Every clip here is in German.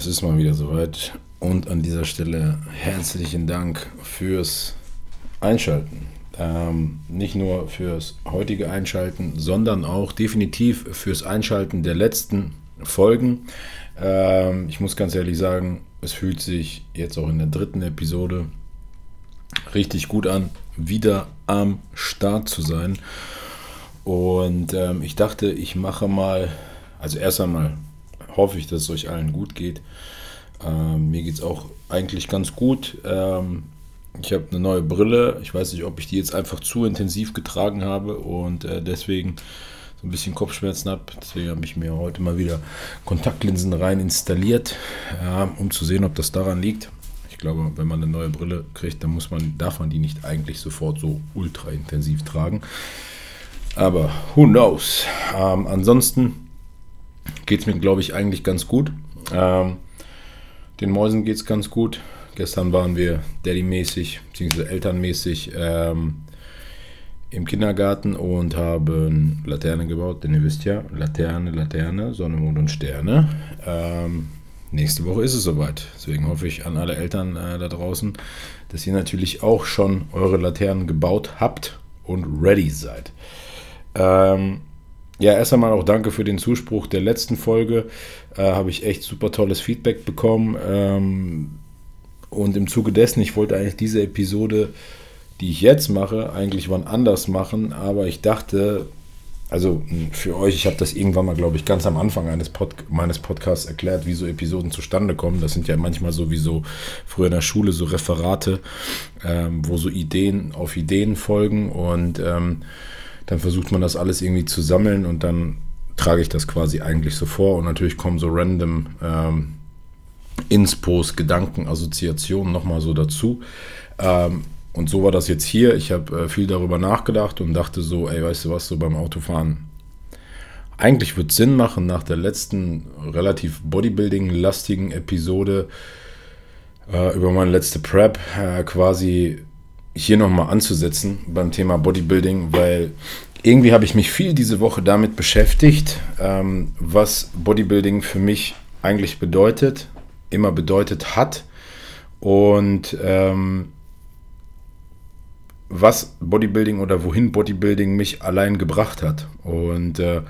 es ist mal wieder soweit und an dieser Stelle herzlichen Dank fürs Einschalten. Ähm, nicht nur fürs heutige Einschalten, sondern auch definitiv fürs Einschalten der letzten Folgen. Ähm, ich muss ganz ehrlich sagen, es fühlt sich jetzt auch in der dritten Episode richtig gut an, wieder am Start zu sein. Und ähm, ich dachte, ich mache mal, also erst einmal hoffe ich, dass es euch allen gut geht. Ähm, mir geht es auch eigentlich ganz gut. Ähm, ich habe eine neue Brille. Ich weiß nicht, ob ich die jetzt einfach zu intensiv getragen habe und äh, deswegen so ein bisschen Kopfschmerzen habe. Deswegen habe ich mir heute mal wieder Kontaktlinsen rein installiert, ja, um zu sehen, ob das daran liegt. Ich glaube, wenn man eine neue Brille kriegt, dann muss man, darf man die nicht eigentlich sofort so ultra intensiv tragen. Aber who knows? Ähm, ansonsten geht es mir, glaube ich, eigentlich ganz gut. Ähm, den Mäusen geht es ganz gut. Gestern waren wir Daddy-mäßig, beziehungsweise elternmäßig ähm, im Kindergarten und haben Laterne gebaut, denn ihr wisst ja, Laterne, Laterne, Sonne, Mond und Sterne. Ähm, nächste Woche ist es soweit. Deswegen hoffe ich an alle Eltern äh, da draußen, dass ihr natürlich auch schon eure Laternen gebaut habt und ready seid. Ähm, ja, erst einmal auch danke für den Zuspruch der letzten Folge. Äh, Habe ich echt super tolles Feedback bekommen. Ähm, und im Zuge dessen, ich wollte eigentlich diese Episode, die ich jetzt mache, eigentlich wann anders machen. Aber ich dachte, also hm, für euch, ich habe das irgendwann mal, glaube ich, ganz am Anfang eines Pod meines Podcasts erklärt, wie so Episoden zustande kommen. Das sind ja manchmal so wie so früher in der Schule so Referate, ähm, wo so Ideen auf Ideen folgen und ähm, dann versucht man das alles irgendwie zu sammeln und dann trage ich das quasi eigentlich so vor und natürlich kommen so random ähm, Inspos, Gedanken, Assoziationen nochmal so dazu. Ähm, und so war das jetzt hier. Ich habe äh, viel darüber nachgedacht und dachte so, ey, weißt du was, so beim Autofahren. Eigentlich wird es Sinn machen, nach der letzten relativ Bodybuilding-lastigen Episode äh, über meine letzte Prep äh, quasi hier nochmal anzusetzen beim Thema Bodybuilding, weil irgendwie habe ich mich viel diese Woche damit beschäftigt, ähm, was Bodybuilding für mich eigentlich bedeutet, immer bedeutet hat und ähm, was Bodybuilding oder wohin Bodybuilding mich allein gebracht hat. Und äh,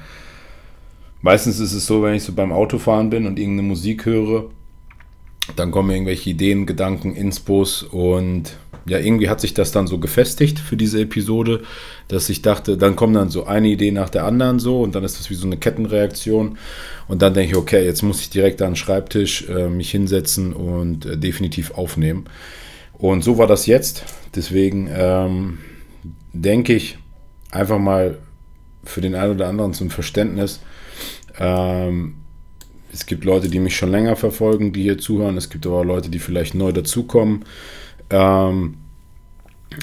meistens ist es so, wenn ich so beim Autofahren bin und irgendeine Musik höre, dann kommen irgendwelche Ideen, Gedanken, Inspos und ja, irgendwie hat sich das dann so gefestigt für diese Episode, dass ich dachte, dann kommt dann so eine Idee nach der anderen so und dann ist das wie so eine Kettenreaktion und dann denke ich, okay, jetzt muss ich direkt an den Schreibtisch äh, mich hinsetzen und äh, definitiv aufnehmen. Und so war das jetzt. Deswegen ähm, denke ich einfach mal für den einen oder anderen zum Verständnis. Ähm, es gibt Leute, die mich schon länger verfolgen, die hier zuhören. Es gibt aber Leute, die vielleicht neu dazukommen. Ähm,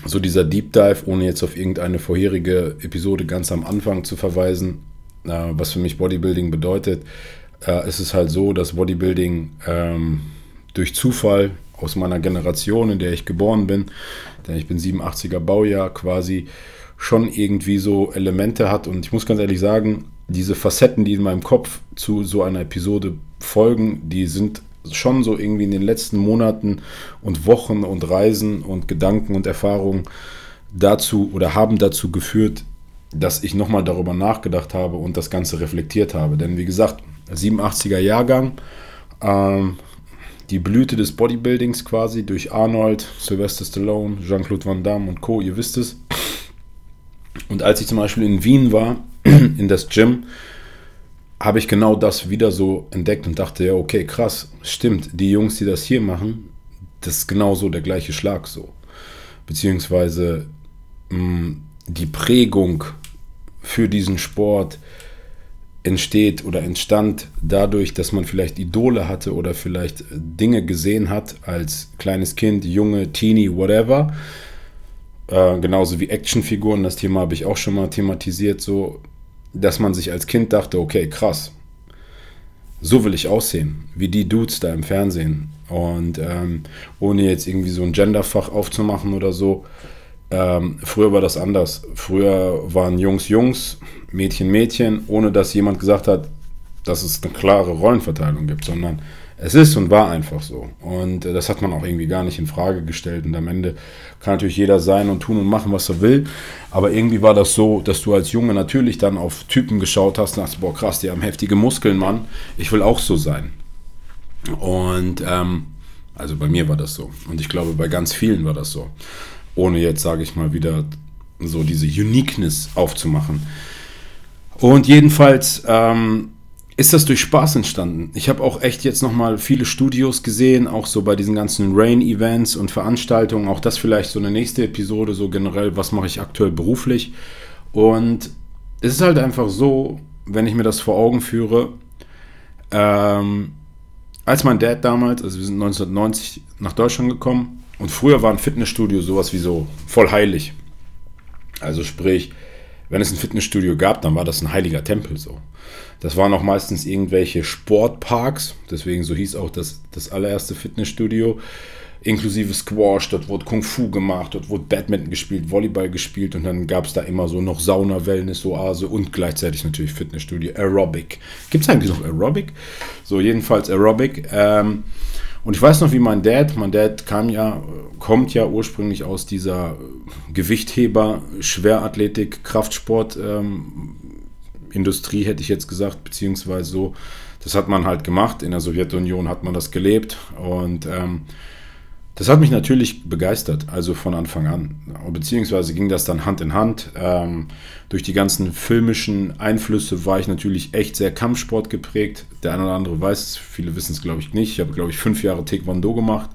so dieser Deep Dive, ohne jetzt auf irgendeine vorherige Episode ganz am Anfang zu verweisen, äh, was für mich Bodybuilding bedeutet, äh, ist es halt so, dass Bodybuilding ähm, durch Zufall aus meiner Generation, in der ich geboren bin, denn ich bin 87er Baujahr quasi, schon irgendwie so Elemente hat. Und ich muss ganz ehrlich sagen, diese Facetten, die in meinem Kopf zu so einer Episode folgen, die sind schon so irgendwie in den letzten Monaten und Wochen und Reisen und Gedanken und Erfahrungen dazu oder haben dazu geführt, dass ich nochmal darüber nachgedacht habe und das Ganze reflektiert habe. Denn wie gesagt, 87er Jahrgang, ähm, die Blüte des Bodybuildings quasi durch Arnold, Sylvester Stallone, Jean-Claude Van Damme und Co., ihr wisst es. Und als ich zum Beispiel in Wien war, in das Gym, habe ich genau das wieder so entdeckt und dachte, ja, okay, krass, stimmt, die Jungs, die das hier machen, das ist genauso der gleiche Schlag so. Beziehungsweise mh, mm, die Prägung für diesen Sport entsteht oder entstand dadurch, dass man vielleicht Idole hatte oder vielleicht Dinge gesehen hat als kleines Kind, Junge, Teenie, whatever. Äh, genauso wie Actionfiguren, das Thema habe ich auch schon mal thematisiert, so, dass man sich als Kind dachte, okay, krass, so will ich aussehen, wie die Dudes da im Fernsehen. Und ähm, ohne jetzt irgendwie so ein Genderfach aufzumachen oder so, ähm, früher war das anders. Früher waren Jungs Jungs, Mädchen Mädchen, ohne dass jemand gesagt hat, dass es eine klare Rollenverteilung gibt, sondern es ist und war einfach so. Und äh, das hat man auch irgendwie gar nicht in Frage gestellt. Und am Ende kann natürlich jeder sein und tun und machen, was er will. Aber irgendwie war das so, dass du als Junge natürlich dann auf Typen geschaut hast und dachtest, boah krass, die haben heftige Muskeln, Mann. Ich will auch so sein. Und ähm, also bei mir war das so. Und ich glaube, bei ganz vielen war das so ohne jetzt, sage ich mal, wieder so diese Uniqueness aufzumachen. Und jedenfalls ähm, ist das durch Spaß entstanden. Ich habe auch echt jetzt nochmal viele Studios gesehen, auch so bei diesen ganzen Rain-Events und Veranstaltungen. Auch das vielleicht so eine nächste Episode, so generell, was mache ich aktuell beruflich. Und es ist halt einfach so, wenn ich mir das vor Augen führe, ähm, als mein Dad damals, also wir sind 1990 nach Deutschland gekommen, und früher war ein Fitnessstudio sowas wie so voll heilig. Also sprich, wenn es ein Fitnessstudio gab, dann war das ein heiliger Tempel so. Das waren auch meistens irgendwelche Sportparks, deswegen so hieß auch das, das allererste Fitnessstudio, inklusive Squash, dort wurde Kung Fu gemacht, dort wurde Badminton gespielt, Volleyball gespielt und dann gab es da immer so noch Sauna, Wellness, Oase und gleichzeitig natürlich Fitnessstudio, Aerobic. Gibt es eigentlich noch Aerobic? So, jedenfalls Aerobic. Ähm, und ich weiß noch, wie mein Dad, mein Dad kam ja, kommt ja ursprünglich aus dieser Gewichtheber, Schwerathletik, Kraftsport ähm, Industrie, hätte ich jetzt gesagt, beziehungsweise so. Das hat man halt gemacht. In der Sowjetunion hat man das gelebt und ähm, das hat mich natürlich begeistert, also von Anfang an. Beziehungsweise ging das dann Hand in Hand. Ähm, durch die ganzen filmischen Einflüsse war ich natürlich echt sehr Kampfsport geprägt. Der eine oder andere weiß es, viele wissen es glaube ich nicht. Ich habe glaube ich fünf Jahre Taekwondo gemacht.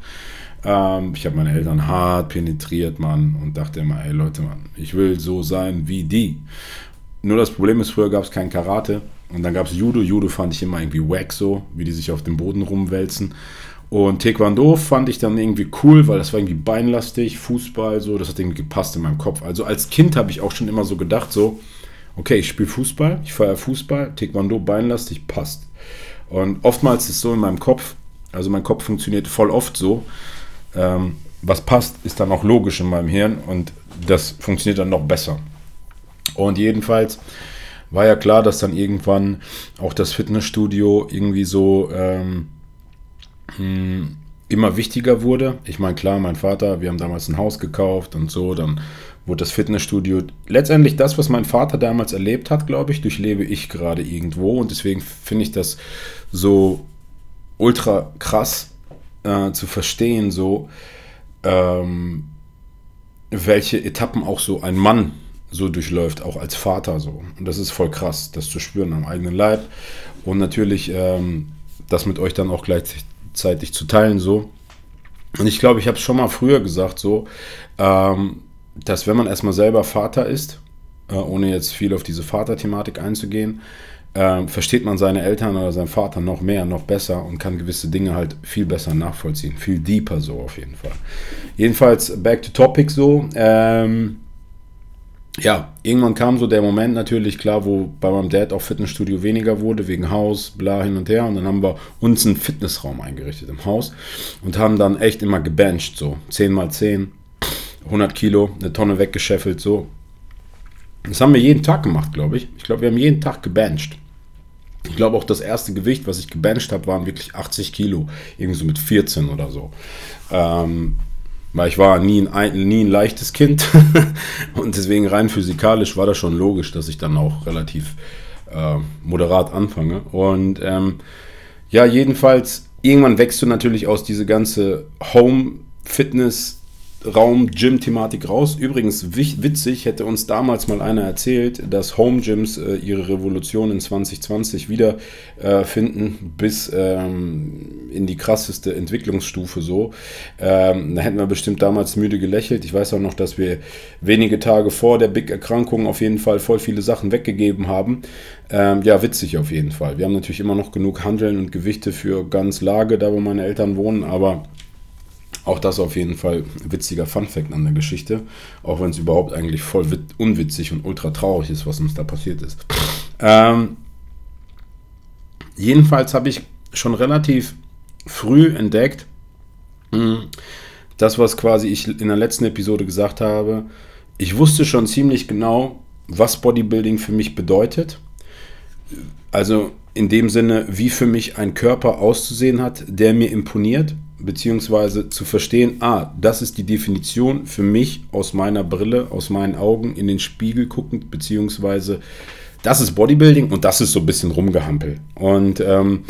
Ähm, ich habe meine Eltern hart penetriert, Mann, und dachte immer, ey Leute, Mann, ich will so sein wie die. Nur das Problem ist, früher gab es kein Karate und dann gab es Judo. Judo fand ich immer irgendwie wack so, wie die sich auf dem Boden rumwälzen. Und Taekwondo fand ich dann irgendwie cool, weil das war irgendwie beinlastig, Fußball, so, das hat irgendwie gepasst in meinem Kopf. Also als Kind habe ich auch schon immer so gedacht, so, okay, ich spiele Fußball, ich feiere Fußball, Taekwondo beinlastig, passt. Und oftmals ist so in meinem Kopf, also mein Kopf funktioniert voll oft so, ähm, was passt, ist dann auch logisch in meinem Hirn und das funktioniert dann noch besser. Und jedenfalls war ja klar, dass dann irgendwann auch das Fitnessstudio irgendwie so ähm, hm, immer wichtiger wurde. Ich meine, klar, mein Vater, wir haben damals ein Haus gekauft und so, dann wurde das Fitnessstudio letztendlich das, was mein Vater damals erlebt hat, glaube ich, durchlebe ich gerade irgendwo und deswegen finde ich das so ultra krass äh, zu verstehen, so ähm, welche Etappen auch so ein Mann so durchläuft, auch als Vater so. Und das ist voll krass, das zu spüren am eigenen Leib und natürlich ähm, das mit euch dann auch gleichzeitig zeitig zu teilen so. Und ich glaube, ich habe es schon mal früher gesagt so, ähm, dass wenn man erstmal selber Vater ist, äh, ohne jetzt viel auf diese Vaterthematik einzugehen, äh, versteht man seine Eltern oder seinen Vater noch mehr, noch besser und kann gewisse Dinge halt viel besser nachvollziehen. Viel deeper so auf jeden Fall. Jedenfalls, back to topic so. Ähm, ja, irgendwann kam so der Moment natürlich, klar, wo bei meinem Dad auch Fitnessstudio weniger wurde, wegen Haus, bla, hin und her. Und dann haben wir uns einen Fitnessraum eingerichtet im Haus und haben dann echt immer gebencht, so 10 mal 10, 100 Kilo, eine Tonne weggescheffelt, so. Das haben wir jeden Tag gemacht, glaube ich. Ich glaube, wir haben jeden Tag gebencht. Ich glaube auch das erste Gewicht, was ich gebencht habe, waren wirklich 80 Kilo. Irgendwie so mit 14 oder so. Ähm, weil ich war nie ein, nie ein leichtes Kind und deswegen rein physikalisch war das schon logisch, dass ich dann auch relativ äh, moderat anfange. Und ähm, ja, jedenfalls, irgendwann wächst du natürlich aus diese ganze Home-Fitness- Raum-Gym-Thematik raus. Übrigens, witzig, hätte uns damals mal einer erzählt, dass Home-Gyms äh, ihre Revolution in 2020 wiederfinden, äh, bis ähm, in die krasseste Entwicklungsstufe so. Ähm, da hätten wir bestimmt damals müde gelächelt. Ich weiß auch noch, dass wir wenige Tage vor der Big-Erkrankung auf jeden Fall voll viele Sachen weggegeben haben. Ähm, ja, witzig auf jeden Fall. Wir haben natürlich immer noch genug Handeln und Gewichte für ganz Lage, da wo meine Eltern wohnen, aber auch das auf jeden Fall witziger Funfact an der Geschichte, auch wenn es überhaupt eigentlich voll unwitzig und ultra traurig ist, was uns da passiert ist. Ähm, jedenfalls habe ich schon relativ früh entdeckt, hm, das, was quasi ich in der letzten Episode gesagt habe. Ich wusste schon ziemlich genau, was Bodybuilding für mich bedeutet. Also in dem Sinne, wie für mich ein Körper auszusehen hat, der mir imponiert beziehungsweise zu verstehen, ah, das ist die Definition für mich aus meiner Brille, aus meinen Augen in den Spiegel guckend, beziehungsweise das ist Bodybuilding und das ist so ein bisschen rumgehampel. Und ähm,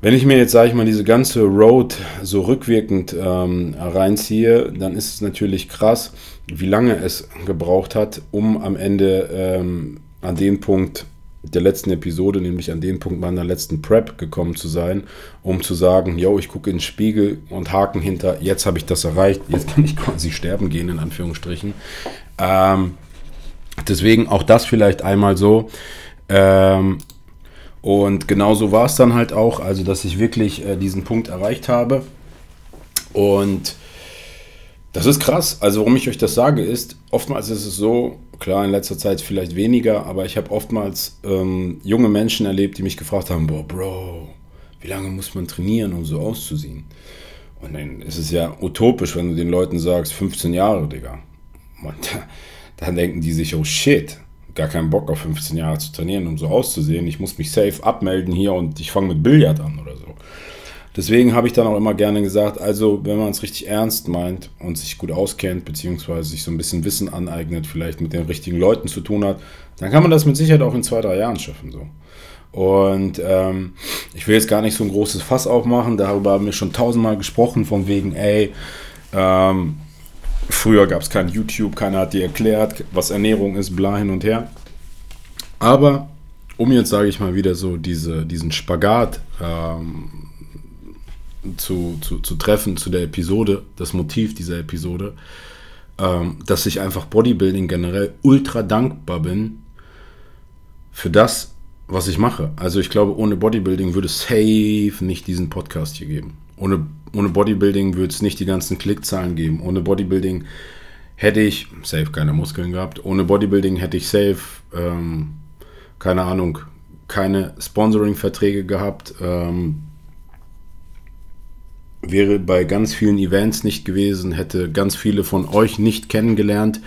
wenn ich mir jetzt, sage ich mal, diese ganze Road so rückwirkend ähm, reinziehe, dann ist es natürlich krass, wie lange es gebraucht hat, um am Ende ähm, an den Punkt der letzten Episode, nämlich an den Punkt meiner letzten Prep gekommen zu sein, um zu sagen, yo, ich gucke in den Spiegel und Haken hinter, jetzt habe ich das erreicht, jetzt kann ich quasi sterben gehen, in Anführungsstrichen. Ähm, deswegen auch das vielleicht einmal so. Ähm, und genauso war es dann halt auch, also dass ich wirklich äh, diesen Punkt erreicht habe. Und das ist krass. Also warum ich euch das sage, ist, oftmals ist es so, Klar, in letzter Zeit vielleicht weniger, aber ich habe oftmals ähm, junge Menschen erlebt, die mich gefragt haben, boah, Bro, wie lange muss man trainieren, um so auszusehen? Und dann ist es ja utopisch, wenn du den Leuten sagst, 15 Jahre, Digga. Und dann denken die sich, oh shit, gar keinen Bock auf 15 Jahre zu trainieren, um so auszusehen. Ich muss mich safe abmelden hier und ich fange mit Billard an oder so. Deswegen habe ich dann auch immer gerne gesagt, also wenn man es richtig ernst meint und sich gut auskennt, beziehungsweise sich so ein bisschen Wissen aneignet, vielleicht mit den richtigen Leuten zu tun hat, dann kann man das mit Sicherheit auch in zwei, drei Jahren schaffen. So. Und ähm, ich will jetzt gar nicht so ein großes Fass aufmachen, darüber haben wir schon tausendmal gesprochen, von wegen, ey, ähm, früher gab es kein YouTube, keiner hat dir erklärt, was Ernährung ist, bla hin und her. Aber um jetzt, sage ich mal, wieder so diese, diesen Spagat ähm, zu, zu, zu treffen zu der Episode, das Motiv dieser Episode, ähm, dass ich einfach Bodybuilding generell ultra dankbar bin für das, was ich mache. Also ich glaube, ohne Bodybuilding würde es safe nicht diesen Podcast hier geben. Ohne, ohne Bodybuilding würde es nicht die ganzen Klickzahlen geben. Ohne Bodybuilding hätte ich safe keine Muskeln gehabt. Ohne Bodybuilding hätte ich safe, ähm, keine Ahnung, keine Sponsoring-Verträge gehabt. Ähm, wäre bei ganz vielen Events nicht gewesen, hätte ganz viele von euch nicht kennengelernt.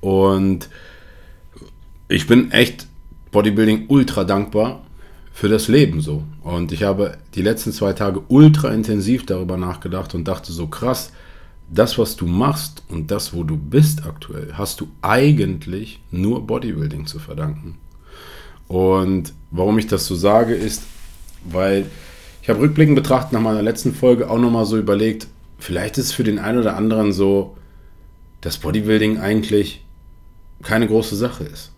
Und ich bin echt Bodybuilding ultra dankbar für das Leben so. Und ich habe die letzten zwei Tage ultra intensiv darüber nachgedacht und dachte so krass, das, was du machst und das, wo du bist aktuell, hast du eigentlich nur Bodybuilding zu verdanken. Und warum ich das so sage, ist, weil ich habe rückblickend betrachtet nach meiner letzten Folge auch nochmal so überlegt, vielleicht ist es für den einen oder anderen so, dass Bodybuilding eigentlich keine große Sache ist.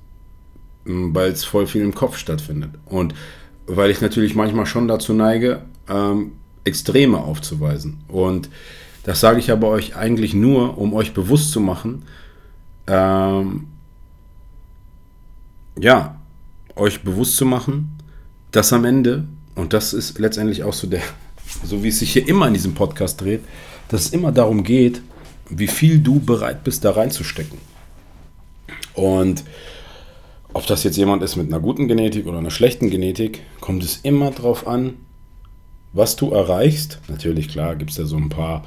Hm, weil es voll viel im Kopf stattfindet. Und weil ich natürlich manchmal schon dazu neige, ähm, Extreme aufzuweisen. Und das sage ich aber euch eigentlich nur, um euch bewusst zu machen, ähm, ja, euch bewusst zu machen, dass am Ende und das ist letztendlich auch so der, so wie es sich hier immer in diesem Podcast dreht, dass es immer darum geht, wie viel du bereit bist, da reinzustecken. Und ob das jetzt jemand ist mit einer guten Genetik oder einer schlechten Genetik, kommt es immer darauf an, was du erreichst. Natürlich, klar, gibt es da so ein paar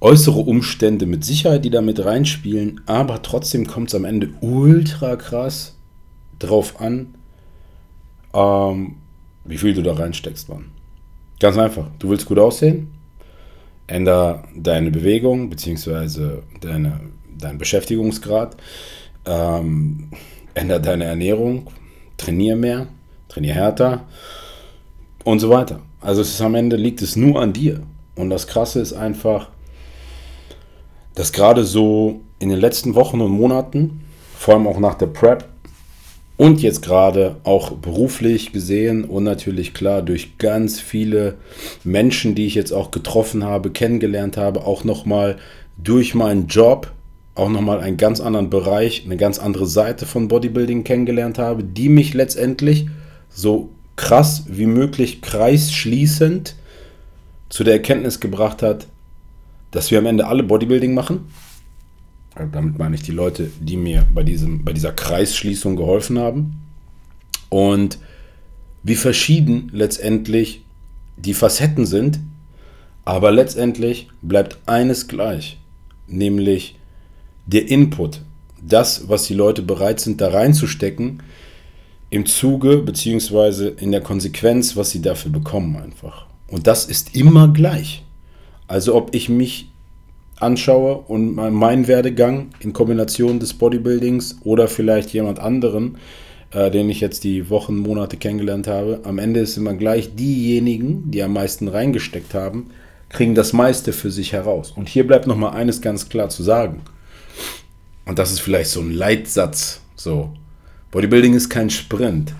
äußere Umstände mit Sicherheit, die da mit reinspielen, aber trotzdem kommt es am Ende ultra krass drauf an, ähm, wie viel du da reinsteckst, Mann. Ganz einfach. Du willst gut aussehen? Änder deine Bewegung bzw. Deine, deinen Beschäftigungsgrad. Ähm, änder deine Ernährung. Trainier mehr. Trainier härter. Und so weiter. Also es ist am Ende liegt es nur an dir. Und das Krasse ist einfach, dass gerade so in den letzten Wochen und Monaten, vor allem auch nach der Prep, Und jetzt gerade auch beruflich gesehen und natürlich klar durch ganz viele Menschen, die ich jetzt auch getroffen habe, kennengelernt habe, auch nochmal durch meinen Job, auch nochmal einen ganz anderen Bereich, eine ganz andere Seite von Bodybuilding kennengelernt habe, die mich letztendlich so krass wie möglich kreisschließend zu der Erkenntnis gebracht hat, dass wir am Ende alle Bodybuilding machen damit meine ich die Leute, die mir bei, diesem, bei dieser Kreisschließung geholfen haben. Und wie verschieden letztendlich die Facetten sind, aber letztendlich bleibt eines gleich, nämlich der Input, das, was die Leute bereit sind, da reinzustecken, im Zuge bzw. in der Konsequenz, was sie dafür bekommen einfach. Und das ist immer gleich. Also ob ich mich anschaue und meinen Werdegang in Kombination des Bodybuildings oder vielleicht jemand anderen, äh, den ich jetzt die Wochen, Monate kennengelernt habe, am Ende ist immer gleich diejenigen, die am meisten reingesteckt haben, kriegen das meiste für sich heraus. Und hier bleibt nochmal eines ganz klar zu sagen. Und das ist vielleicht so ein Leitsatz. So, Bodybuilding ist kein Sprint.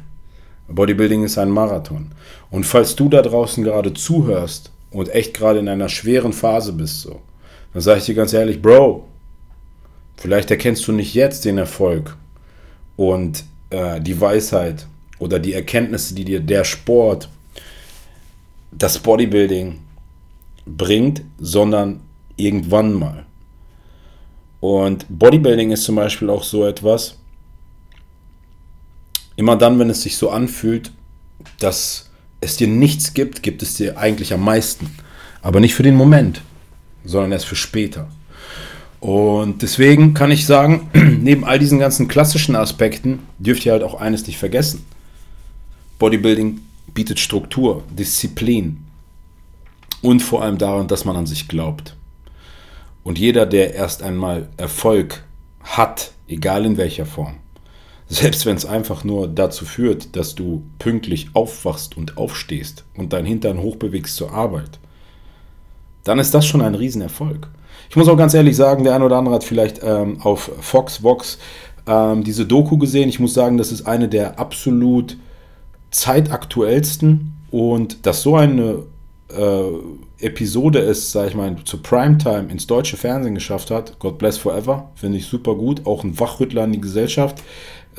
Bodybuilding ist ein Marathon. Und falls du da draußen gerade zuhörst und echt gerade in einer schweren Phase bist, so, dann sage ich dir ganz ehrlich, Bro, vielleicht erkennst du nicht jetzt den Erfolg und äh, die Weisheit oder die Erkenntnisse, die dir der Sport, das Bodybuilding bringt, sondern irgendwann mal. Und Bodybuilding ist zum Beispiel auch so etwas, immer dann, wenn es sich so anfühlt, dass es dir nichts gibt, gibt es dir eigentlich am meisten. Aber nicht für den Moment sondern erst für später. Und deswegen kann ich sagen, neben all diesen ganzen klassischen Aspekten dürft ihr halt auch eines nicht vergessen. Bodybuilding bietet Struktur, Disziplin und vor allem daran, dass man an sich glaubt. Und jeder, der erst einmal Erfolg hat, egal in welcher Form, selbst wenn es einfach nur dazu führt, dass du pünktlich aufwachst und aufstehst und dein Hintern hochbewegst zur Arbeit, dann ist das schon ein Riesenerfolg. Ich muss auch ganz ehrlich sagen, der eine oder andere hat vielleicht ähm, auf Fox Vox ähm, diese Doku gesehen. Ich muss sagen, das ist eine der absolut zeitaktuellsten und dass so eine äh, Episode es, sag ich mal, zu Primetime ins deutsche Fernsehen geschafft hat, God bless forever, finde ich super gut. Auch ein Wachrüttler in die Gesellschaft,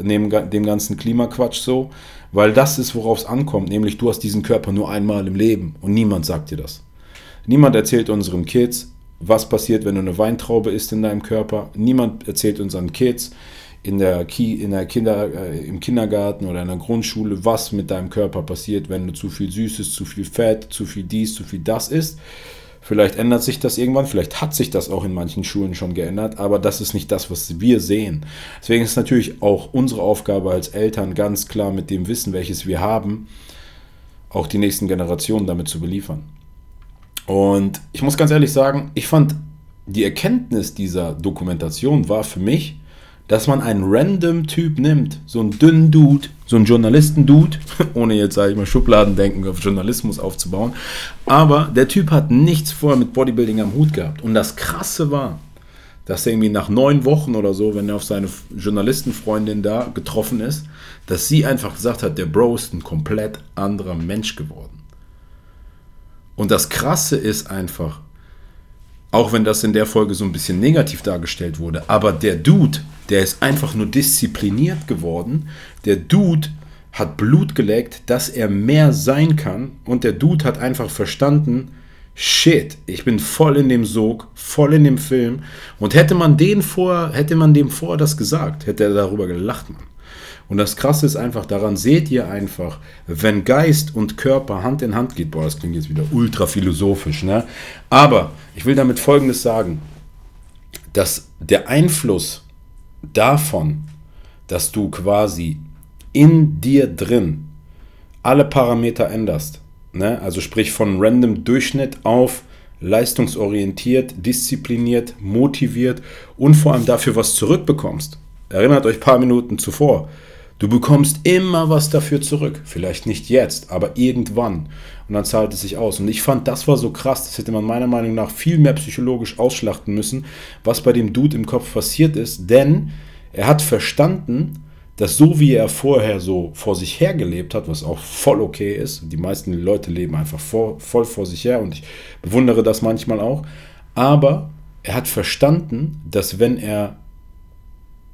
neben dem ganzen Klimaquatsch so, weil das ist, worauf es ankommt, nämlich du hast diesen Körper nur einmal im Leben und niemand sagt dir das. Niemand erzählt unseren Kids, was passiert, wenn du eine Weintraube isst in deinem Körper. Niemand erzählt unseren Kids in der, Ki in der Kinder, äh, im Kindergarten oder in der Grundschule, was mit deinem Körper passiert, wenn du zu viel Süßes, zu viel Fett, zu viel dies, zu viel das isst. Vielleicht ändert sich das irgendwann, vielleicht hat sich das auch in manchen Schulen schon geändert, aber das ist nicht das, was wir sehen. Deswegen ist natürlich auch unsere Aufgabe als Eltern ganz klar mit dem Wissen, welches wir haben, auch die nächsten Generationen damit zu beliefern. Und ich muss ganz ehrlich sagen, ich fand die Erkenntnis dieser Dokumentation war für mich, dass man einen random Typ nimmt, so einen dünnen Dude, so einen Journalisten-Dude, ohne jetzt, sage ich mal, Schubladendenken auf Journalismus aufzubauen. Aber der Typ hat nichts vorher mit Bodybuilding am Hut gehabt. Und das Krasse war, dass er irgendwie nach neun Wochen oder so, wenn er auf seine Journalistenfreundin da getroffen ist, dass sie einfach gesagt hat, der Bro ist ein komplett anderer Mensch geworden. Und das Krasse ist einfach, auch wenn das in der Folge so ein bisschen negativ dargestellt wurde, aber der Dude, der ist einfach nur diszipliniert geworden. Der Dude hat Blut geleckt, dass er mehr sein kann. Und der Dude hat einfach verstanden, shit, ich bin voll in dem Sog, voll in dem Film. Und hätte man den vor, hätte man dem vor das gesagt, hätte er darüber gelacht, Mann. Und das Krasse ist einfach, daran seht ihr einfach, wenn Geist und Körper Hand in Hand geht, boah, das klingt jetzt wieder ultra philosophisch, ne? Aber ich will damit Folgendes sagen, dass der Einfluss davon, dass du quasi in dir drin alle Parameter änderst, ne? also sprich von random Durchschnitt auf leistungsorientiert, diszipliniert, motiviert und vor allem dafür was zurückbekommst. Erinnert euch ein paar Minuten zuvor. Du bekommst immer was dafür zurück. Vielleicht nicht jetzt, aber irgendwann. Und dann zahlt es sich aus. Und ich fand, das war so krass. Das hätte man meiner Meinung nach viel mehr psychologisch ausschlachten müssen, was bei dem Dude im Kopf passiert ist. Denn er hat verstanden, dass so wie er vorher so vor sich her gelebt hat, was auch voll okay ist, die meisten Leute leben einfach vor, voll vor sich her und ich bewundere das manchmal auch, aber er hat verstanden, dass wenn er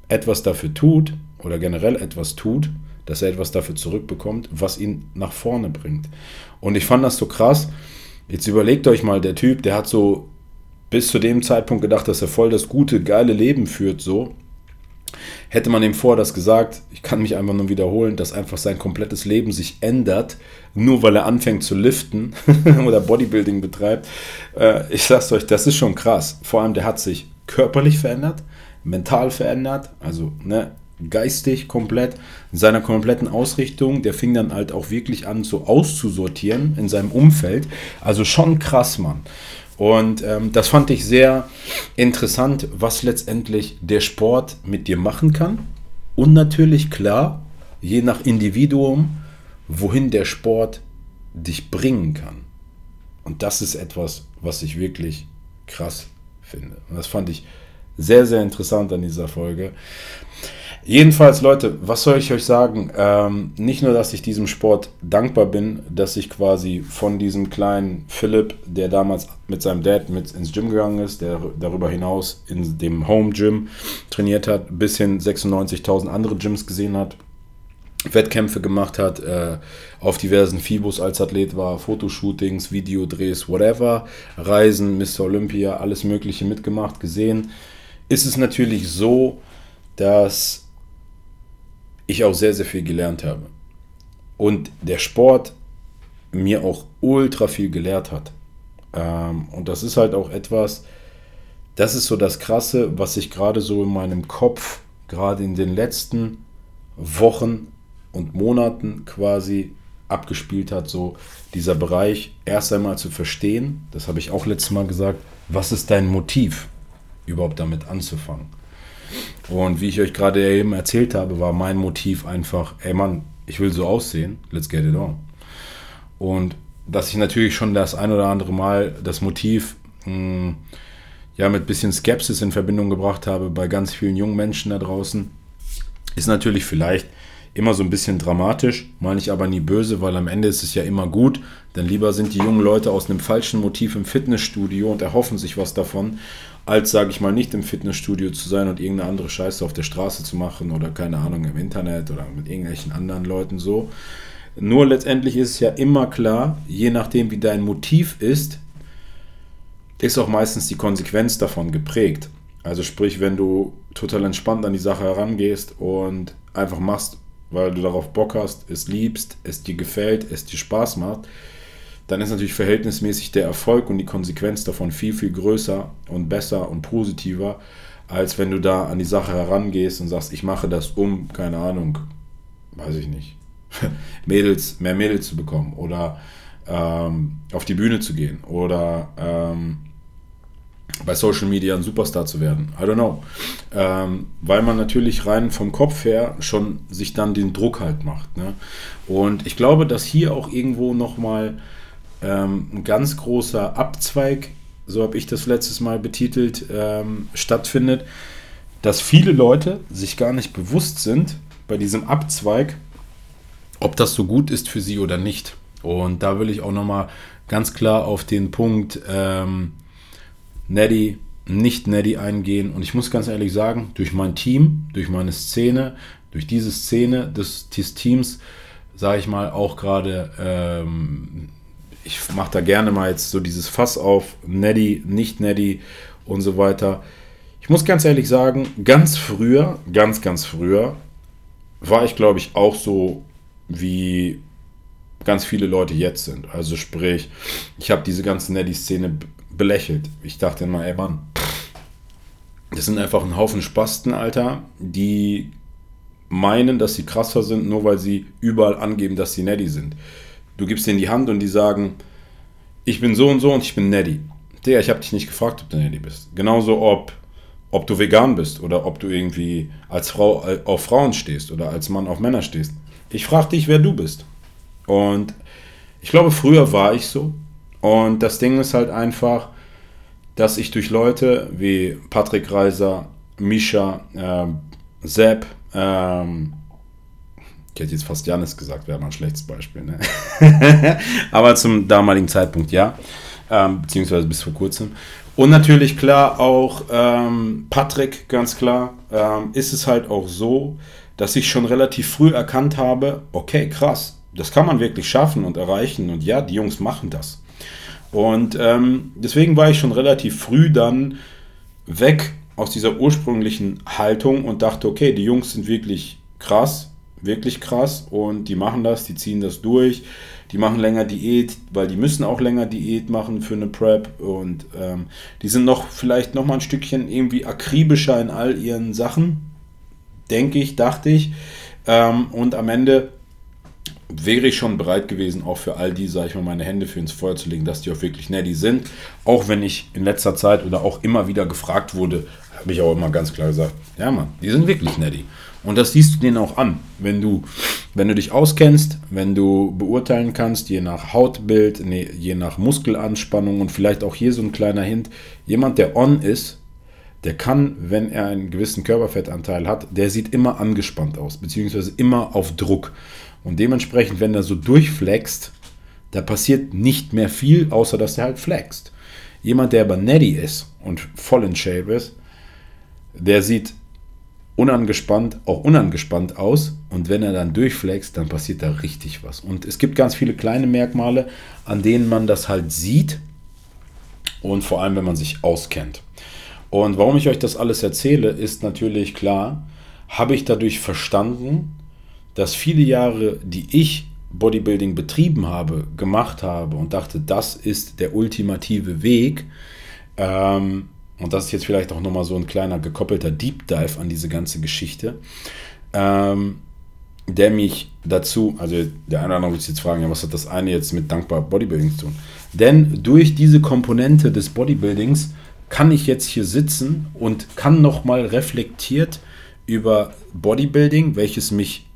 etwas dafür tut oder generell etwas tut, dass er etwas dafür zurückbekommt, was ihn nach vorne bringt. Und ich fand das so krass. Jetzt überlegt euch mal, der Typ, der hat so bis zu dem Zeitpunkt gedacht, dass er voll das gute, geile Leben führt, so. Hätte man ihm vorher das gesagt, ich kann mich einfach nur wiederholen, dass einfach sein komplettes Leben sich ändert, nur weil er anfängt zu liften oder Bodybuilding betreibt. Äh, ich sag's euch, das ist schon krass. Vor allem, der hat sich körperlich verändert, mental verändert, also ne, geistig komplett, in seiner kompletten Ausrichtung. Der fing dann halt auch wirklich an, so auszusortieren in seinem Umfeld. Also schon krass, Mann. Und ähm, das fand ich sehr interessant, was letztendlich der Sport mit dir machen kann. Und natürlich klar, je nach Individuum, wohin der Sport dich bringen kann. Und das ist etwas, was ich wirklich krass finde. Und das fand ich sehr, sehr interessant an dieser Folge. Jedenfalls, Leute, was soll ich euch sagen? Ähm, nicht nur, dass ich diesem Sport dankbar bin, dass ich quasi von diesem kleinen Philipp, der damals mit seinem Dad mit ins Gym gegangen ist, der darüber hinaus in dem Home Gym trainiert hat, bis hin 96.000 andere Gyms gesehen hat, Wettkämpfe gemacht hat, äh, auf diversen Fibos als Athlet war, Fotoshootings, Videodrehs, whatever, Reisen, Mr. Olympia, alles Mögliche mitgemacht, gesehen, ist es natürlich so, dass ich auch sehr, sehr viel gelernt habe. Und der Sport mir auch ultra viel gelehrt hat. Ähm, und das ist halt auch etwas, das ist so das Krasse, was sich gerade so in meinem Kopf, gerade in den letzten Wochen und Monaten quasi abgespielt hat, so dieser Bereich erst einmal zu verstehen, das habe ich auch letztes Mal gesagt, was ist dein Motiv, überhaupt damit anzufangen? Und wie ich euch gerade eben erzählt habe, war mein Motiv einfach, ey Mann, ich will so aussehen, let's get it on. Und dass ich natürlich schon das ein oder andere Mal das Motiv mh, hm, ja mit bisschen Skepsis in Verbindung gebracht habe bei ganz vielen jungen Menschen da draußen, ist natürlich vielleicht immer so ein bisschen dramatisch, meine ich aber nie böse, weil am Ende ist es ja immer gut, denn lieber sind die jungen Leute aus einem falschen Motiv im Fitnessstudio und erhoffen sich was davon, als, sage ich mal, nicht im Fitnessstudio zu sein und irgendeine andere Scheiße auf der Straße zu machen oder keine Ahnung im Internet oder mit irgendwelchen anderen Leuten so. Nur letztendlich ist es ja immer klar, je nachdem wie dein Motiv ist, ist auch meistens die Konsequenz davon geprägt. Also sprich, wenn du total entspannt an die Sache herangehst und einfach machst, weil du darauf Bock hast, es liebst, es dir gefällt, es dir Spaß macht, dann ist natürlich verhältnismäßig der Erfolg und die Konsequenz davon viel, viel größer und besser und positiver, als wenn du da an die Sache herangehst und sagst, ich mache das um, keine Ahnung, weiß ich nicht, Mädels, mehr Mädels zu bekommen oder ähm, auf die Bühne zu gehen oder ähm, bei Social Media ein Superstar zu werden. I don't know. Ähm, weil man natürlich rein vom Kopf her schon sich dann den Druck halt macht. Ne? Und ich glaube, dass hier auch irgendwo nochmal mal ähm, ein ganz großer Abzweig, so habe ich das letztes Mal betitelt, ähm, stattfindet, dass viele Leute sich gar nicht bewusst sind bei diesem Abzweig, ob das so gut ist für sie oder nicht. Und da will ich auch nochmal ganz klar auf den Punkt ähm, Neddy, nicht Neddy eingehen. Und ich muss ganz ehrlich sagen, durch mein Team, durch meine Szene, durch diese Szene des, des Teams, sage ich mal, auch gerade ähm, ich mache da gerne mal jetzt so dieses Fass auf, Neddy, nicht Neddy und so weiter. Ich muss ganz ehrlich sagen, ganz früher, ganz, ganz früher, war ich, glaube ich, auch so wie ganz viele Leute jetzt sind. Also sprich, ich habe diese ganze Neddy-Szene belächelt. Ich dachte immer, ey Mann, das sind einfach ein Haufen Spasten, Alter, die meinen, dass sie krasser sind, nur weil sie überall angeben, dass sie Neddy sind. Du gibst denen die Hand und die sagen, ich bin so und so und ich bin Neddy. Digga, ich habe dich nicht gefragt, ob du Neddy bist. Genauso, ob, ob du vegan bist oder ob du irgendwie als Frau auf Frauen stehst oder als Mann auf Männer stehst. Ich frage dich, wer du bist. Und ich glaube, früher war ich so. Und das Ding ist halt einfach, dass ich durch Leute wie Patrick Reiser, Misha, äh, Sepp, ähm, Ich hätte jetzt fast Janis gesagt, wäre mal ein schlechtes Beispiel. Ne? Aber zum damaligen Zeitpunkt ja, ähm, beziehungsweise bis vor kurzem. Und natürlich klar auch ähm, Patrick, ganz klar, ähm, ist es halt auch so, dass ich schon relativ früh erkannt habe, okay, krass, das kann man wirklich schaffen und erreichen. Und ja, die Jungs machen das. Und ähm, deswegen war ich schon relativ früh dann weg aus dieser ursprünglichen Haltung und dachte, okay, die Jungs sind wirklich krass, wirklich krass und die machen das, die ziehen das durch, die machen länger Diät, weil die müssen auch länger Diät machen für eine Prep und ähm, die sind noch vielleicht noch mal ein Stückchen irgendwie akribischer in all ihren Sachen, denke ich, dachte ich. Ähm, und am Ende wäre ich schon bereit gewesen, auch für all die, sage ich mal, meine Hände für ins Feuer zu legen, dass die auch wirklich netty sind. Auch wenn ich in letzter Zeit oder auch immer wieder gefragt wurde, habe ich auch immer ganz klar gesagt, ja Mann, die sind wirklich netty. Und das siehst du denen auch an, wenn du, wenn du dich auskennst, wenn du beurteilen kannst, je nach Hautbild, nee, je nach Muskelanspannung und vielleicht auch hier so ein kleiner Hint, jemand, der on ist, der kann, wenn er einen gewissen Körperfettanteil hat, der sieht immer angespannt aus, beziehungsweise immer auf Druck. Und dementsprechend, wenn er so durchflext, da passiert nicht mehr viel, außer dass er halt flext. Jemand, der aber netty ist und voll in Shape ist, der sieht unangespannt, auch unangespannt aus. Und wenn er dann durchflext, dann passiert da richtig was. Und es gibt ganz viele kleine Merkmale, an denen man das halt sieht. Und vor allem, wenn man sich auskennt. Und warum ich euch das alles erzähle, ist natürlich klar, habe ich dadurch verstanden, dass viele Jahre, die ich Bodybuilding betrieben habe, gemacht habe und dachte, das ist der ultimative Weg, ähm, und das ist jetzt vielleicht auch nochmal so ein kleiner gekoppelter Deep Dive an diese ganze Geschichte, ähm, der mich dazu, also der eine oder andere wird sich jetzt fragen, ja, was hat das eine jetzt mit dankbar Bodybuilding zu tun? Denn durch diese Komponente des Bodybuildings kann ich jetzt hier sitzen und kann nochmal reflektiert über Bodybuilding, welches mich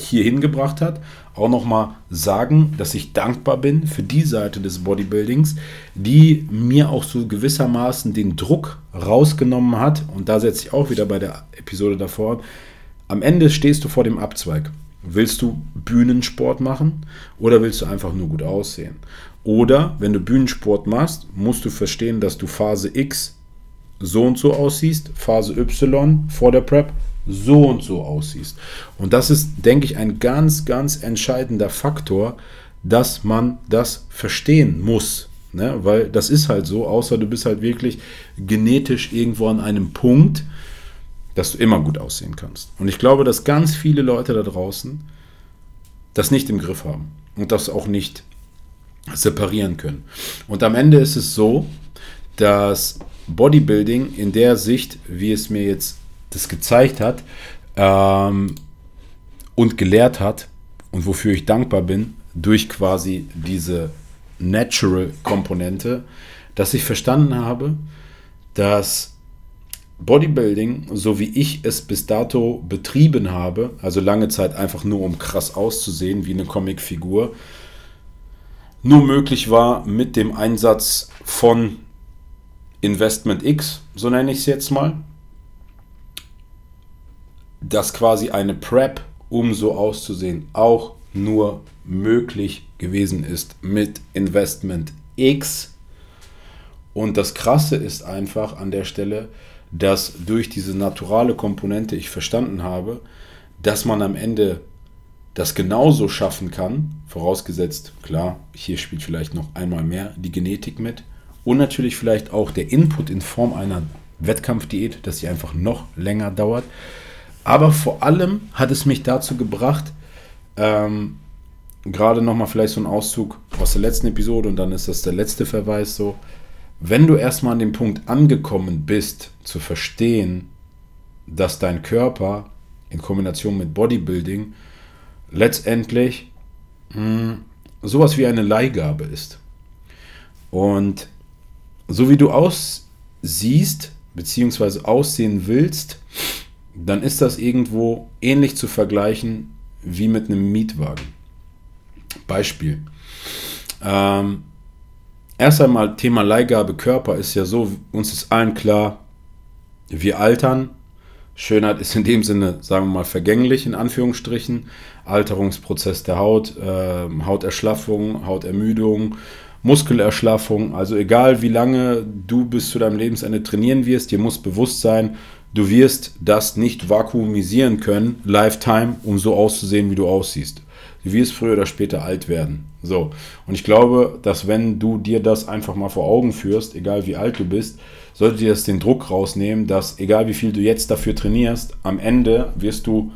hier hingebracht hat, auch nochmal sagen, dass ich dankbar bin für die Seite des Bodybuildings, die mir auch so gewissermaßen den Druck rausgenommen hat. Und da setze ich auch wieder bei der Episode davor. Am Ende stehst du vor dem Abzweig. Willst du Bühnensport machen oder willst du einfach nur gut aussehen? Oder wenn du Bühnensport machst, musst du verstehen, dass du Phase X so und so aussiehst, Phase Y vor der Prep so und so aussiehst. Und das ist, denke ich, ein ganz, ganz entscheidender Faktor, dass man das verstehen muss. Ne? Weil das ist halt so, außer du bist halt wirklich genetisch irgendwo an einem Punkt, dass du immer gut aussehen kannst. Und ich glaube, dass ganz viele Leute da draußen das nicht im Griff haben und das auch nicht separieren können. Und am Ende ist es so, dass Bodybuilding in der Sicht, wie es mir jetzt das gezeigt hat ähm, und gelehrt hat und wofür ich dankbar bin, durch quasi diese Natural-Komponente, dass ich verstanden habe, dass Bodybuilding, so wie ich es bis dato betrieben habe, also lange Zeit einfach nur um krass auszusehen wie eine Comicfigur, nur möglich war mit dem Einsatz von Investment X, so nenne ich es jetzt mal, dass quasi eine Prep, um so auszusehen, auch nur möglich gewesen ist mit Investment X. Und das Krasse ist einfach an der Stelle, dass durch diese naturale Komponente ich verstanden habe, dass man am Ende das genauso schaffen kann, vorausgesetzt, klar, hier spielt vielleicht noch einmal mehr die Genetik mit und natürlich vielleicht auch der Input in Form einer Wettkampfdiät, dass sie einfach noch länger dauert, aber vor allem hat es mich dazu gebracht, ähm, gerade nochmal vielleicht so ein Auszug aus der letzten Episode und dann ist das der letzte Verweis so, wenn du erstmal an dem Punkt angekommen bist, zu verstehen, dass dein Körper in Kombination mit Bodybuilding letztendlich mh, hm, sowas wie eine Leihgabe ist. Und so wie du aussiehst, beziehungsweise aussehen willst, dann ist das irgendwo ähnlich zu vergleichen wie mit einem Mietwagen. Beispiel. Ähm, erst einmal Thema Leihgabe Körper ist ja so, uns ist allen klar, wir altern, Schönheit ist in dem Sinne, sagen wir mal, vergänglich in Anführungsstrichen. Alterungsprozess der Haut, äh, Hauterschlaffung, Hautermüdung, Muskelerschlaffung. Also egal wie lange du bis zu deinem Lebensende trainieren wirst, dir muss bewusst sein, du wirst das nicht vakuumisieren können, Lifetime, um so auszusehen, wie du aussiehst. Du wirst früher oder später alt werden. So. Und ich glaube, dass wenn du dir das einfach mal vor Augen führst, egal wie alt du bist, sollte dir das den Druck rausnehmen, dass egal wie viel du jetzt dafür trainierst, am Ende wirst du,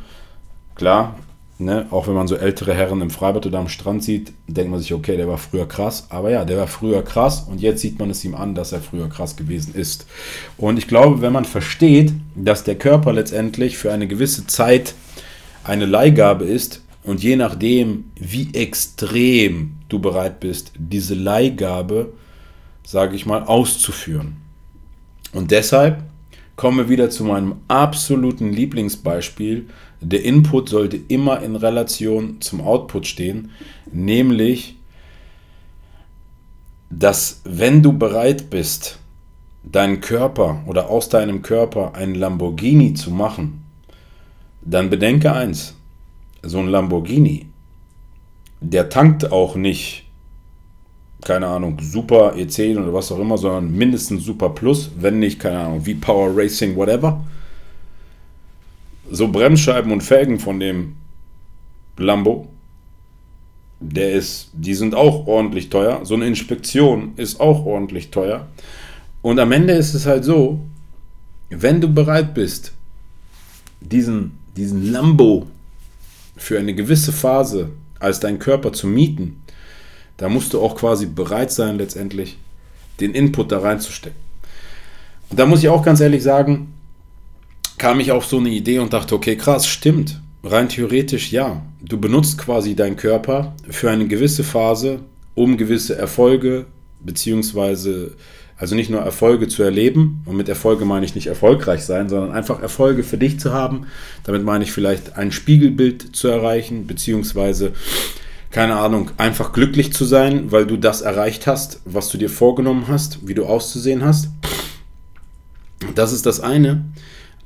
klar, ne, auch wenn man so ältere Herren im Freibad oder am Strand sieht, denkt man sich, okay, der war früher krass. Aber ja, der war früher krass und jetzt sieht man es ihm an, dass er früher krass gewesen ist. Und ich glaube, wenn man versteht, dass der Körper letztendlich für eine gewisse Zeit eine Leihgabe ist, und je nachdem, wie extrem du bereit bist, diese Leihgabe, sage ich mal, auszuführen. Und deshalb kommen wir wieder zu meinem absoluten Lieblingsbeispiel. Der Input sollte immer in Relation zum Output stehen, nämlich, dass wenn du bereit bist, deinen Körper oder aus deinem Körper einen Lamborghini zu machen, dann bedenke eins, so ein Lamborghini, der tankt auch nicht keine Ahnung, Super E10 oder was auch immer, sondern mindestens Super Plus, wenn nicht, keine Ahnung, wie Power Racing, whatever. So Bremsscheiben und Felgen von dem Lambo, der ist, die sind auch ordentlich teuer. So eine Inspektion ist auch ordentlich teuer. Und am Ende ist es halt so, wenn du bereit bist, diesen, diesen Lambo für eine gewisse Phase als dein Körper zu mieten, da musst du auch quasi bereit sein, letztendlich den Input da reinzustecken. Und da muss ich auch ganz ehrlich sagen, kam ich auf so eine Idee und dachte, okay, krass, stimmt. Rein theoretisch ja. Du benutzt quasi deinen Körper für eine gewisse Phase, um gewisse Erfolge, beziehungsweise, also nicht nur Erfolge zu erleben, und mit Erfolge meine ich nicht erfolgreich sein, sondern einfach Erfolge für dich zu haben. Damit meine ich vielleicht ein Spiegelbild zu erreichen, beziehungsweise keine Ahnung, einfach glücklich zu sein, weil du das erreicht hast, was du dir vorgenommen hast, wie du auszusehen hast. Das ist das eine.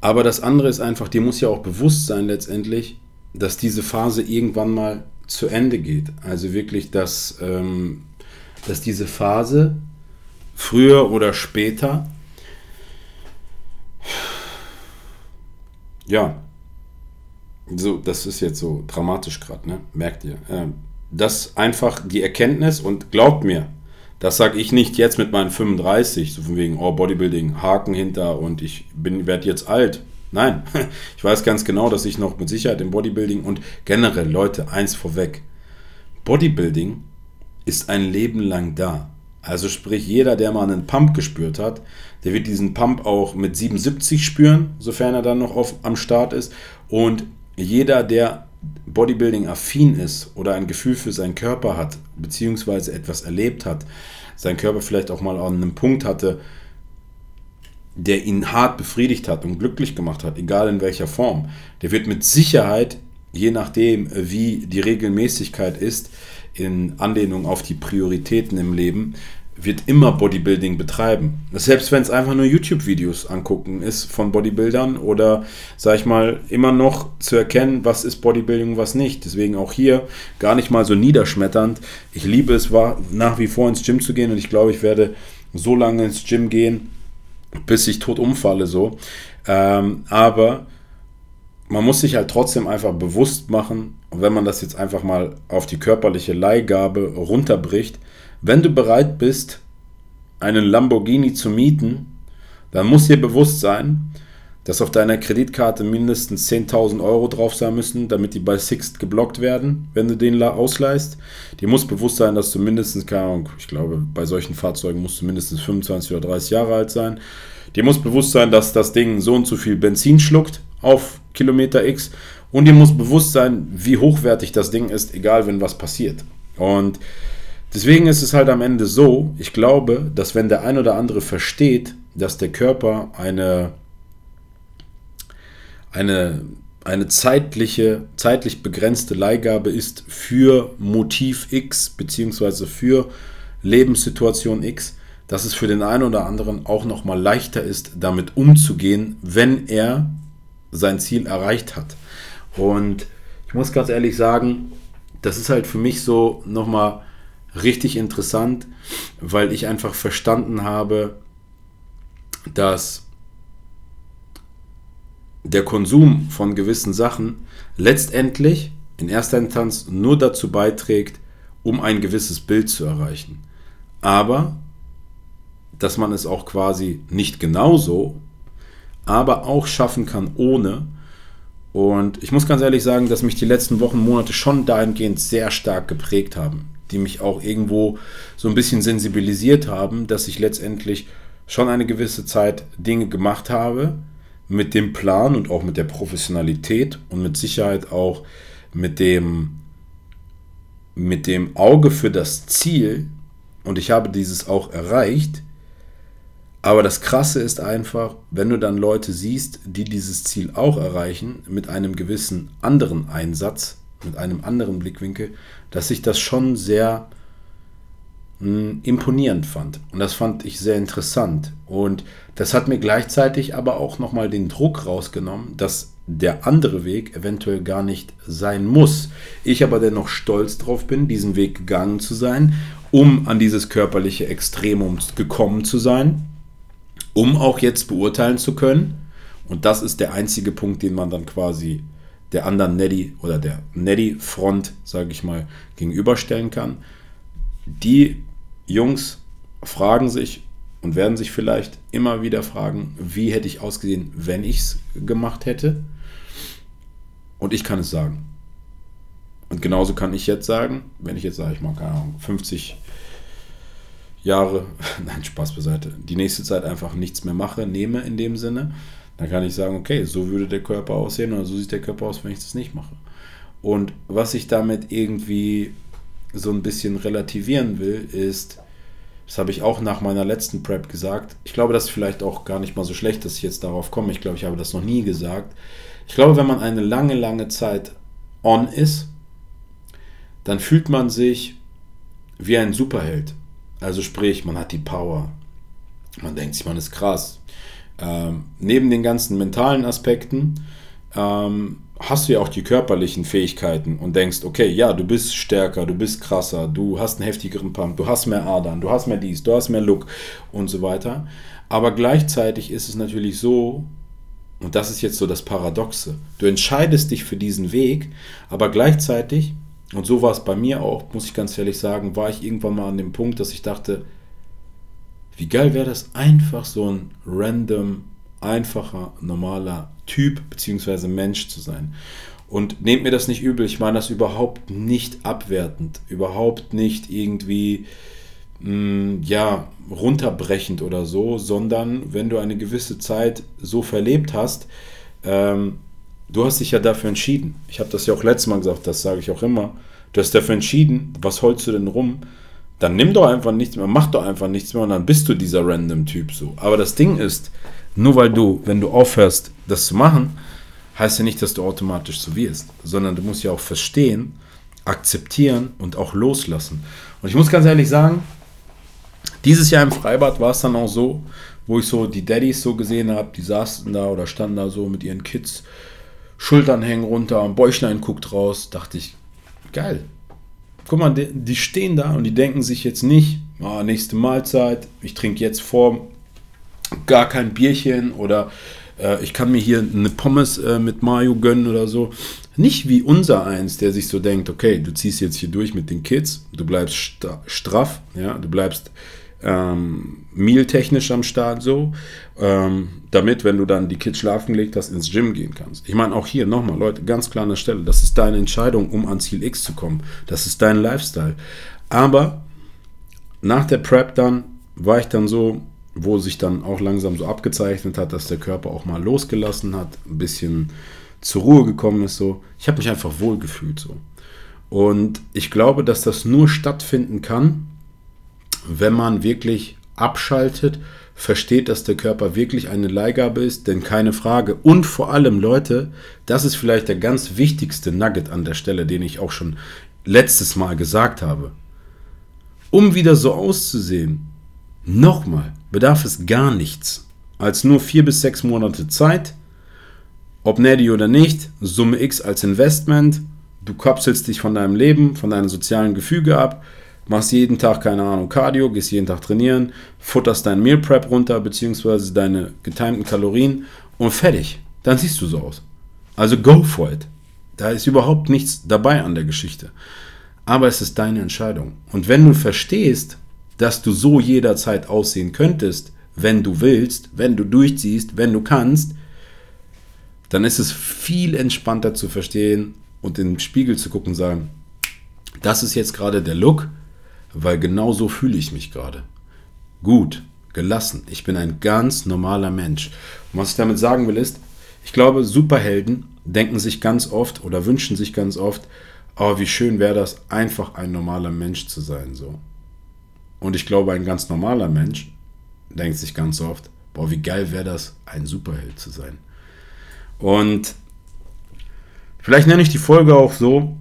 Aber das andere ist einfach, dir muss ja auch bewusst sein letztendlich, dass diese Phase irgendwann mal zu Ende geht. Also wirklich, dass, ähm, dass diese Phase früher oder später, ja, so, das ist jetzt so dramatisch gerade, ne? Merkt ihr. Ähm, das einfach die Erkenntnis und glaubt mir, das sage ich nicht jetzt mit meinen 35, so von wegen, oh, Bodybuilding, Haken hinter und ich werde jetzt alt. Nein, ich weiß ganz genau, dass ich noch mit Sicherheit im Bodybuilding und generell, Leute, eins vorweg. Bodybuilding ist ein Leben lang da. Also sprich, jeder, der mal einen Pump gespürt hat, der wird diesen Pump auch mit 77 spüren, sofern er dann noch auf, am Start ist. Und jeder, der Bodybuilding-affin ist oder ein Gefühl für seinen Körper hat, beziehungsweise etwas erlebt hat, seinen Körper vielleicht auch mal an einem Punkt hatte, der ihn hart befriedigt hat und glücklich gemacht hat, egal in welcher Form, der wird mit Sicherheit, je nachdem, wie die Regelmäßigkeit ist, in Anlehnung auf die Prioritäten im Leben, wird immer Bodybuilding betreiben. Selbst wenn es einfach nur YouTube-Videos angucken ist von Bodybuildern oder, sag ich mal, immer noch zu erkennen, was ist Bodybuilding und was nicht. Deswegen auch hier gar nicht mal so niederschmetternd. Ich liebe es, war nach wie vor ins Gym zu gehen und ich glaube, ich werde so lange ins Gym gehen, bis ich tot umfalle, so. Ähm, aber man muss sich halt trotzdem einfach bewusst machen, wenn man das jetzt einfach mal auf die körperliche Leihgabe runterbricht, wenn du bereit bist, einen Lamborghini zu mieten, dann muss dir bewusst sein, dass auf deiner Kreditkarte mindestens 10.000 Euro drauf sein müssen, damit die bei Sixt geblockt werden, wenn du den ausleihst. Dir muss bewusst sein, dass du mindestens, keine Ahnung, ich glaube, bei solchen Fahrzeugen musst du mindestens 25 oder 30 Jahre alt sein. Dir muss bewusst sein, dass das Ding so und so viel Benzin schluckt auf Kilometer X. Und dir muss bewusst sein, wie hochwertig das Ding ist, egal wenn was passiert. Und Deswegen ist es halt am Ende so, ich glaube, dass wenn der ein oder andere versteht, dass der Körper eine, eine, eine zeitliche, zeitlich begrenzte Leihgabe ist für Motiv X beziehungsweise für Lebenssituation X, dass es für den einen oder anderen auch nochmal leichter ist, damit umzugehen, wenn er sein Ziel erreicht hat. Und ich muss ganz ehrlich sagen, das ist halt für mich so nochmal richtig interessant, weil ich einfach verstanden habe, dass der Konsum von gewissen Sachen letztendlich in erster Instanz nur dazu beiträgt, um ein gewisses Bild zu erreichen. Aber, dass man es auch quasi nicht genauso, aber auch schaffen kann ohne. Und ich muss ganz ehrlich sagen, dass mich die letzten Wochen, Monate schon dahingehend sehr stark geprägt haben, die mich auch irgendwo so ein bisschen sensibilisiert haben, dass ich letztendlich schon eine gewisse Zeit Dinge gemacht habe mit dem Plan und auch mit der Professionalität und mit Sicherheit auch mit dem mit dem Auge für das Ziel und ich habe dieses auch erreicht. Aber das Krasse ist einfach, wenn du dann Leute siehst, die dieses Ziel auch erreichen, mit einem gewissen anderen Einsatz, mit einem anderen Blickwinkel, dass ich das schon sehr mh, hm, imponierend fand. Und das fand ich sehr interessant. Und das hat mir gleichzeitig aber auch nochmal den Druck rausgenommen, dass der andere Weg eventuell gar nicht sein muss. Ich aber dennoch stolz drauf bin, diesen Weg gegangen zu sein, um an dieses körperliche Extremum gekommen zu sein, um auch jetzt beurteilen zu können. Und das ist der einzige Punkt, den man dann quasi der anderen Neddy oder der Neddy-Front, sage ich mal, gegenüberstellen kann. Die Jungs fragen sich und werden sich vielleicht immer wieder fragen, wie hätte ich ausgesehen, wenn ich es gemacht hätte. Und ich kann es sagen. Und genauso kann ich jetzt sagen, wenn ich jetzt sage, ich mal, keine Ahnung, 50 Jahre, nein, Spaß beiseite, die nächste Zeit einfach nichts mehr mache, nehme in dem Sinne, dann kann ich sagen, okay, so würde der Körper aussehen oder so sieht der Körper aus, wenn ich das nicht mache. Und was ich damit irgendwie so ein bisschen relativieren will, ist, das habe ich auch nach meiner letzten Prep gesagt. Ich glaube, das ist vielleicht auch gar nicht mal so schlecht, dass ich jetzt darauf komme. Ich glaube, ich habe das noch nie gesagt. Ich glaube, wenn man eine lange, lange Zeit on ist, dann fühlt man sich wie ein Superheld. Also sprich, man hat die Power. Man denkt sich, man ist krass. Ähm, neben den ganzen mentalen Aspekten ähm, hast du ja auch die körperlichen Fähigkeiten und denkst, okay, ja, du bist stärker, du bist krasser, du hast einen heftigeren Pump, du hast mehr Adern, du hast mehr dies, du hast mehr Look und so weiter. Aber gleichzeitig ist es natürlich so, und das ist jetzt so das Paradoxe. Du entscheidest dich für diesen Weg, aber gleichzeitig, und so war es bei mir auch, muss ich ganz ehrlich sagen, war ich irgendwann mal an dem Punkt, dass ich dachte, wie geil wäre das, einfach so ein random, einfacher, normaler Typ bzw. Mensch zu sein. Und nehmt mir das nicht übel, ich meine das überhaupt nicht abwertend, überhaupt nicht irgendwie mh, mm, ja, runterbrechend oder so, sondern wenn du eine gewisse Zeit so verlebt hast, ähm, du hast dich ja dafür entschieden. Ich habe das ja auch letztes Mal gesagt, das sage ich auch immer. Du hast dafür entschieden, was holst du denn rum? Dann nimm doch einfach nichts mehr, mach doch einfach nichts mehr und dann bist du dieser random Typ so. Aber das Ding ist, nur weil du, wenn du aufhörst, das zu machen, heißt ja nicht, dass du automatisch so wirst, sondern du musst ja auch verstehen, akzeptieren und auch loslassen. Und ich muss ganz ehrlich sagen, dieses Jahr im Freibad war es dann auch so, wo ich so die Daddys so gesehen habe, die saßen da oder standen da so mit ihren Kids, Schultern hängen runter, ein Bäuchlein guckt raus, dachte ich, geil. Guck mal, die, stehen da und die denken sich jetzt nicht, oh, nächste Mahlzeit, ich trinke jetzt vor gar kein Bierchen oder äh, ich kann mir hier eine Pommes äh, mit Mayo gönnen oder so. Nicht wie unser eins, der sich so denkt, okay, du ziehst jetzt hier durch mit den Kids, du bleibst straff, ja, du bleibst ähm, mealtechnisch am Start so, ähm, damit, wenn du dann die Kids schlafen gelegt hast, ins Gym gehen kannst. Ich meine, auch hier nochmal, Leute, ganz klar an der Stelle, das ist deine Entscheidung, um an Ziel X zu kommen. Das ist dein Lifestyle. Aber nach der Prep dann war ich dann so, wo sich dann auch langsam so abgezeichnet hat, dass der Körper auch mal losgelassen hat, ein bisschen zur Ruhe gekommen ist so. Ich habe mich einfach wohl gefühlt so. Und ich glaube, dass das nur stattfinden kann, wenn man wirklich abschaltet, versteht, dass der Körper wirklich eine Leihgabe ist, denn keine Frage. Und vor allem, Leute, das ist vielleicht der ganz wichtigste Nugget an der Stelle, den ich auch schon letztes Mal gesagt habe. Um wieder so auszusehen, nochmal, bedarf es gar nichts als nur vier bis sechs Monate Zeit ob Neddy oder nicht, Summe X als Investment, du kapselst dich von deinem Leben, von deinem sozialen Gefüge ab, machst jeden Tag, keine Ahnung, Cardio, gehst jeden Tag trainieren, futterst dein Meal Prep runter, beziehungsweise deine getimten Kalorien und fertig. Dann siehst du so aus. Also go for it. Da ist überhaupt nichts dabei an der Geschichte. Aber es ist deine Entscheidung. Und wenn du verstehst, dass du so jederzeit aussehen könntest, wenn du willst, wenn du durchziehst, wenn du kannst, dann ist es viel entspannter zu verstehen und in den Spiegel zu gucken und sagen, das ist jetzt gerade der Look, weil genau so fühle ich mich gerade. Gut, gelassen. Ich bin ein ganz normaler Mensch. Und was ich damit sagen will ist, ich glaube, Superhelden denken sich ganz oft oder wünschen sich ganz oft, oh, wie schön wäre das, einfach ein normaler Mensch zu sein, so. Und ich glaube, ein ganz normaler Mensch denkt sich ganz oft, boah, wie geil wäre das, ein Superheld zu sein. Und vielleicht nenne ich die Folge auch so,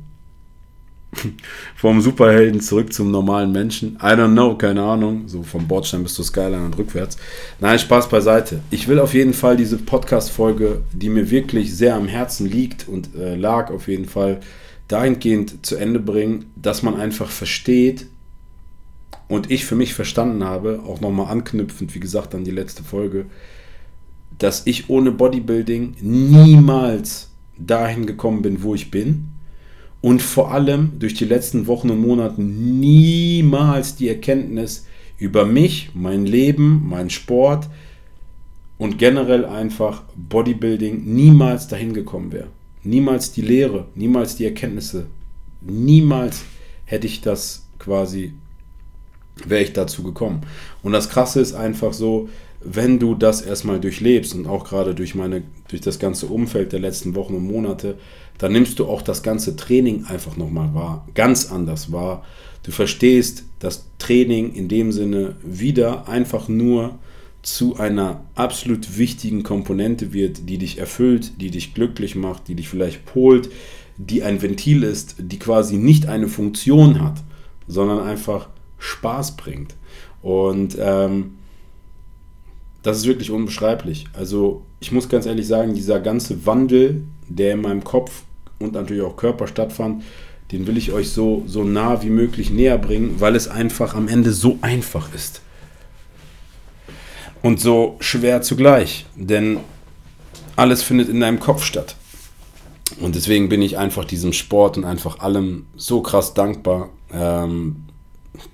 vom Superhelden zurück zum normalen Menschen. I don't know, keine Ahnung. So vom Bordstein bis zur Skyline und rückwärts. Nein, Spaß beiseite. Ich will auf jeden Fall diese Podcast-Folge, die mir wirklich sehr am Herzen liegt und äh, lag, auf jeden Fall dahingehend zu Ende bringen, dass man einfach versteht und ich für mich verstanden habe, auch nochmal anknüpfend, wie gesagt, an die letzte Folge, dass ich ohne Bodybuilding niemals dahin gekommen bin, wo ich bin und vor allem durch die letzten Wochen und Monate niemals die Erkenntnis über mich, mein Leben, mein Sport und generell einfach Bodybuilding niemals dahin gekommen wäre. Niemals die Lehre, niemals die Erkenntnisse, niemals hätte ich das quasi, wäre ich dazu gekommen. Und das Krasse ist einfach so, wenn du das erstmal durchlebst und auch gerade durch meine, durch das ganze Umfeld der letzten Wochen und Monate, dann nimmst du auch das ganze Training einfach nochmal wahr, ganz anders wahr. Du verstehst, dass Training in dem Sinne wieder einfach nur zu einer absolut wichtigen Komponente wird, die dich erfüllt, die dich glücklich macht, die dich vielleicht polt, die ein Ventil ist, die quasi nicht eine Funktion hat, sondern einfach Spaß bringt. Und ähm, das ist wirklich unbeschreiblich. Also ich muss ganz ehrlich sagen, dieser ganze Wandel, der in meinem Kopf und natürlich auch Körper stattfand, den will ich euch so, so nah wie möglich näher bringen, weil es einfach am Ende so einfach ist. Und so schwer zugleich, denn alles findet in deinem Kopf statt. Und deswegen bin ich einfach diesem Sport und einfach allem so krass dankbar, ähm,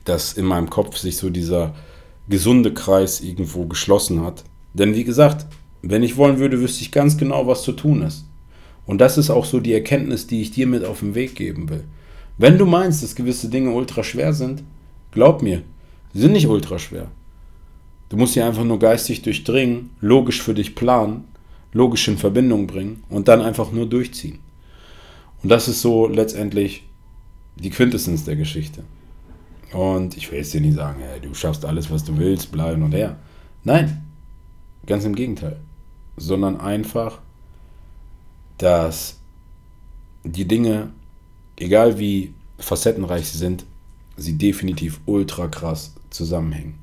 dass in meinem Kopf sich so dieser gesunde Kreis irgendwo geschlossen hat. Denn wie gesagt, wenn ich wollen würde, wüsste ich ganz genau, was zu tun ist. Und das ist auch so die Erkenntnis, die ich dir mit auf den Weg geben will. Wenn du meinst, dass gewisse Dinge ultra schwer sind, glaub mir, sie sind nicht ultra schwer. Du musst sie einfach nur geistig durchdringen, logisch für dich planen, logisch in Verbindung bringen und dann einfach nur durchziehen. Und das ist so letztendlich die Quintessenz der Geschichte. Und ich will jetzt dir nicht sagen, hey, du schaffst alles, was du willst, bleiben und her. Nein, ganz im Gegenteil. Sondern einfach dass die Dinge, egal wie facettenreich sie sind, sie definitiv ultra krass zusammenhängen.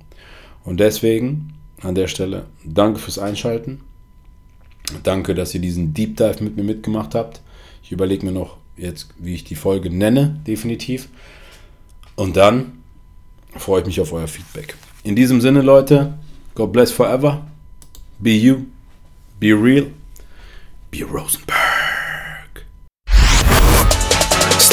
Und deswegen an der Stelle danke fürs Einschalten. Danke, dass ihr diesen Deep Dive mit mir mitgemacht habt. Ich überlege mir noch jetzt, wie ich die Folge nenne, definitiv. Und dann freue ich mich auf euer Feedback. In diesem Sinne, Leute, God bless forever. Be you. Be real. Be Rosenberg.